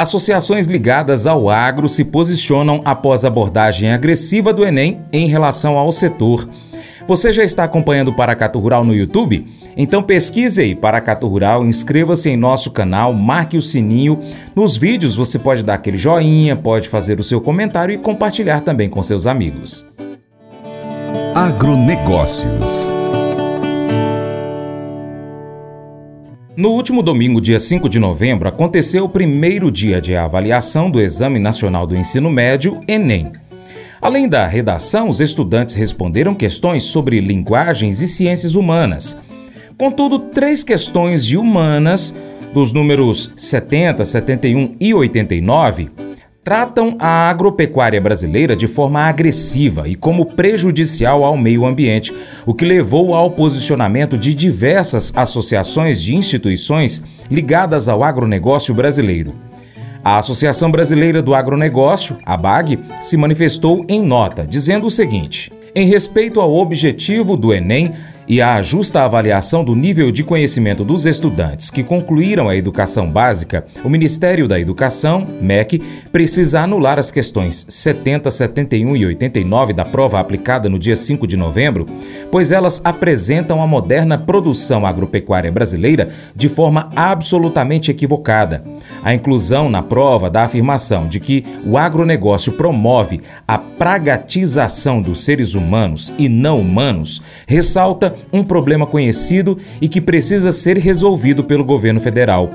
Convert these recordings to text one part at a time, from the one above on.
Associações ligadas ao agro se posicionam após abordagem agressiva do Enem em relação ao setor. Você já está acompanhando Paracato Rural no YouTube? Então pesquise aí Paracato Rural, inscreva-se em nosso canal, marque o sininho. Nos vídeos você pode dar aquele joinha, pode fazer o seu comentário e compartilhar também com seus amigos. Agronegócios No último domingo, dia 5 de novembro, aconteceu o primeiro dia de avaliação do Exame Nacional do Ensino Médio, Enem. Além da redação, os estudantes responderam questões sobre linguagens e ciências humanas. Contudo, três questões de humanas, dos números 70, 71 e 89, tratam a agropecuária brasileira de forma agressiva e como prejudicial ao meio ambiente, o que levou ao posicionamento de diversas associações de instituições ligadas ao agronegócio brasileiro. A Associação Brasileira do Agronegócio, a BAG, se manifestou em nota, dizendo o seguinte: em respeito ao objetivo do Enem, e a justa avaliação do nível de conhecimento dos estudantes que concluíram a educação básica, o Ministério da Educação, MEC, precisa anular as questões 70, 71 e 89 da prova aplicada no dia 5 de novembro, pois elas apresentam a moderna produção agropecuária brasileira de forma absolutamente equivocada. A inclusão na prova da afirmação de que o agronegócio promove a pragatização dos seres humanos e não humanos ressalta um problema conhecido e que precisa ser resolvido pelo governo federal.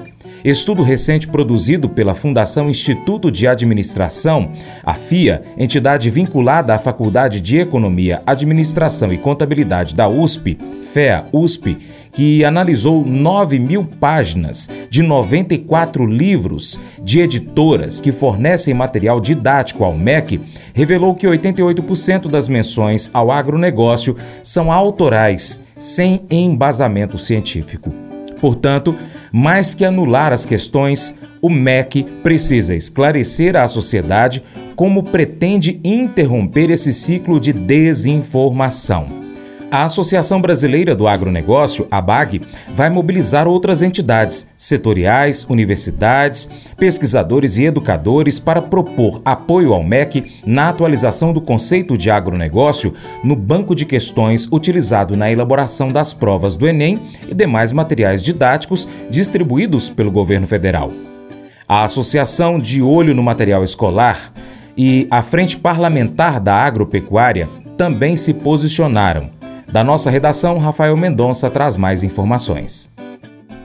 Estudo recente produzido pela Fundação Instituto de Administração, a FIA, entidade vinculada à Faculdade de Economia, Administração e Contabilidade da USP, FEA USP, que analisou 9 mil páginas de 94 livros de editoras que fornecem material didático ao MEC, revelou que 88% das menções ao agronegócio são autorais, sem embasamento científico. Portanto, mais que anular as questões, o MEC precisa esclarecer à sociedade como pretende interromper esse ciclo de desinformação. A Associação Brasileira do Agronegócio, a BAG, vai mobilizar outras entidades, setoriais, universidades, pesquisadores e educadores para propor apoio ao MEC na atualização do conceito de agronegócio no banco de questões utilizado na elaboração das provas do Enem e demais materiais didáticos distribuídos pelo governo federal. A Associação de Olho no Material Escolar e a Frente Parlamentar da Agropecuária também se posicionaram da nossa redação, Rafael Mendonça traz mais informações.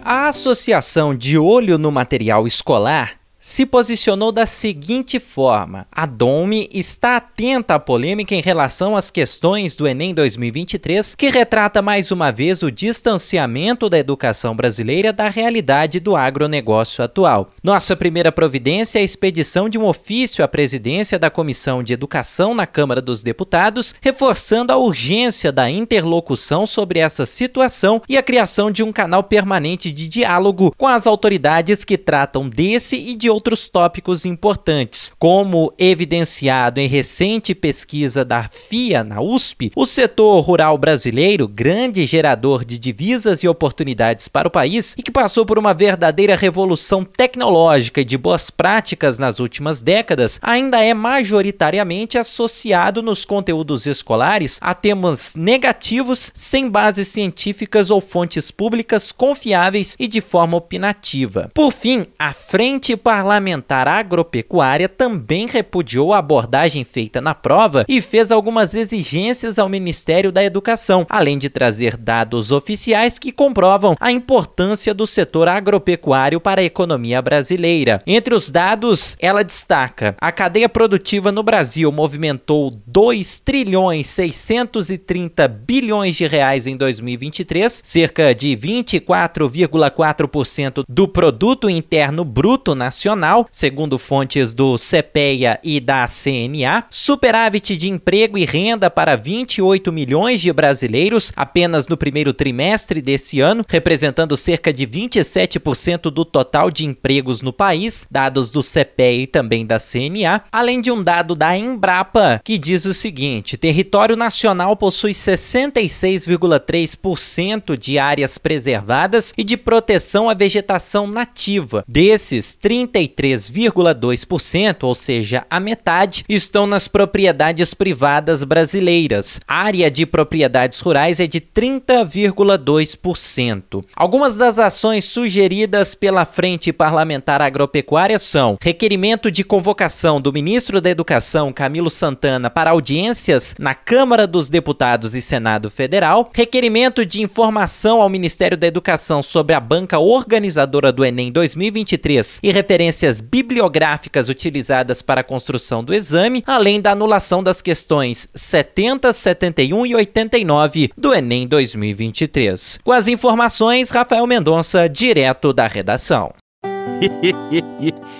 A Associação de Olho no Material Escolar se posicionou da seguinte forma: a Dome está atenta à polêmica em relação às questões do Enem 2023, que retrata mais uma vez o distanciamento da educação brasileira da realidade do agronegócio atual. Nossa primeira providência é a expedição de um ofício à presidência da Comissão de Educação na Câmara dos Deputados, reforçando a urgência da interlocução sobre essa situação e a criação de um canal permanente de diálogo com as autoridades que tratam desse e de outros tópicos importantes. Como evidenciado em recente pesquisa da FIA na USP, o setor rural brasileiro, grande gerador de divisas e oportunidades para o país e que passou por uma verdadeira revolução tecnológica e de boas práticas nas últimas décadas, ainda é majoritariamente associado nos conteúdos escolares a temas negativos sem bases científicas ou fontes públicas confiáveis e de forma opinativa. Por fim, a Frente Parlamentar parlamentar agropecuária também repudiou a abordagem feita na prova e fez algumas exigências ao Ministério da Educação, além de trazer dados oficiais que comprovam a importância do setor agropecuário para a economia brasileira. Entre os dados, ela destaca: a cadeia produtiva no Brasil movimentou 2 trilhões 630 bilhões de reais em 2023, cerca de 24,4% do produto interno bruto nacional nacional, segundo fontes do CPEA e da CNA, superávit de emprego e renda para 28 milhões de brasileiros apenas no primeiro trimestre desse ano, representando cerca de 27% do total de empregos no país, dados do CPEA e também da CNA, além de um dado da Embrapa que diz o seguinte: território nacional possui 66,3% de áreas preservadas e de proteção à vegetação nativa. Desses, 30 33,2%, ou seja, a metade, estão nas propriedades privadas brasileiras. A área de propriedades rurais é de 30,2%. Algumas das ações sugeridas pela Frente Parlamentar Agropecuária são requerimento de convocação do ministro da Educação, Camilo Santana, para audiências na Câmara dos Deputados e Senado Federal, requerimento de informação ao Ministério da Educação sobre a banca organizadora do Enem 2023 e referências bibliográficas utilizadas para a construção do exame, além da anulação das questões 70, 71 e 89 do Enem 2023. Com as informações, Rafael Mendonça, direto da redação.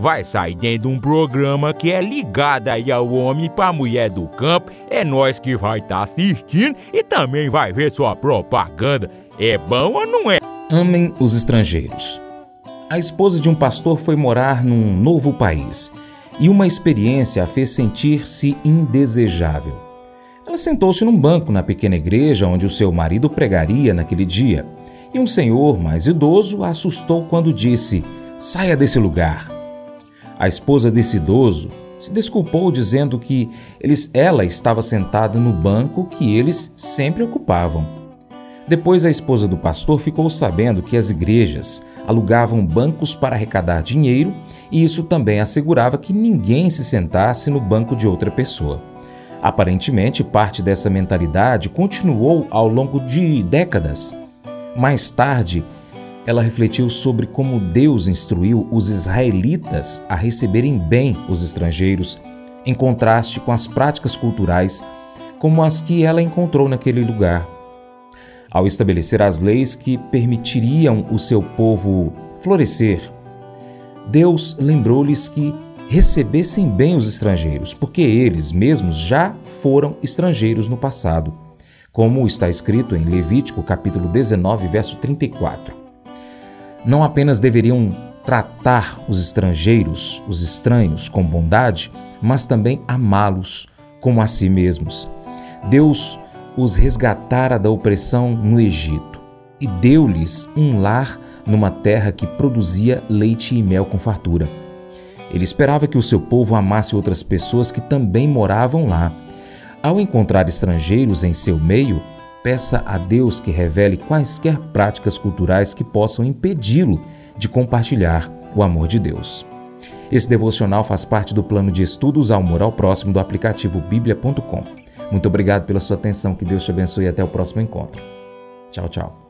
vai sair dentro de um programa que é ligado aí ao homem para mulher do campo. É nós que vai estar tá assistindo e também vai ver sua propaganda. É bom ou não é? Amem os estrangeiros. A esposa de um pastor foi morar num novo país e uma experiência a fez sentir-se indesejável. Ela sentou-se num banco na pequena igreja onde o seu marido pregaria naquele dia e um senhor mais idoso a assustou quando disse: Saia desse lugar. A esposa desse idoso se desculpou dizendo que eles, ela estava sentada no banco que eles sempre ocupavam. Depois, a esposa do pastor ficou sabendo que as igrejas alugavam bancos para arrecadar dinheiro e isso também assegurava que ninguém se sentasse no banco de outra pessoa. Aparentemente, parte dessa mentalidade continuou ao longo de décadas. Mais tarde, ela refletiu sobre como Deus instruiu os israelitas a receberem bem os estrangeiros, em contraste com as práticas culturais como as que ela encontrou naquele lugar ao estabelecer as leis que permitiriam o seu povo florescer. Deus lembrou-lhes que recebessem bem os estrangeiros, porque eles mesmos já foram estrangeiros no passado, como está escrito em Levítico capítulo 19, verso 34. Não apenas deveriam tratar os estrangeiros, os estranhos, com bondade, mas também amá-los como a si mesmos. Deus os resgatara da opressão no Egito e deu-lhes um lar numa terra que produzia leite e mel com fartura. Ele esperava que o seu povo amasse outras pessoas que também moravam lá. Ao encontrar estrangeiros em seu meio, peça a Deus que revele quaisquer práticas culturais que possam impedi-lo de compartilhar o amor de Deus. Esse devocional faz parte do plano de estudos ao moral próximo do aplicativo bíblia.com. Muito obrigado pela sua atenção, que Deus te abençoe e até o próximo encontro. Tchau, tchau.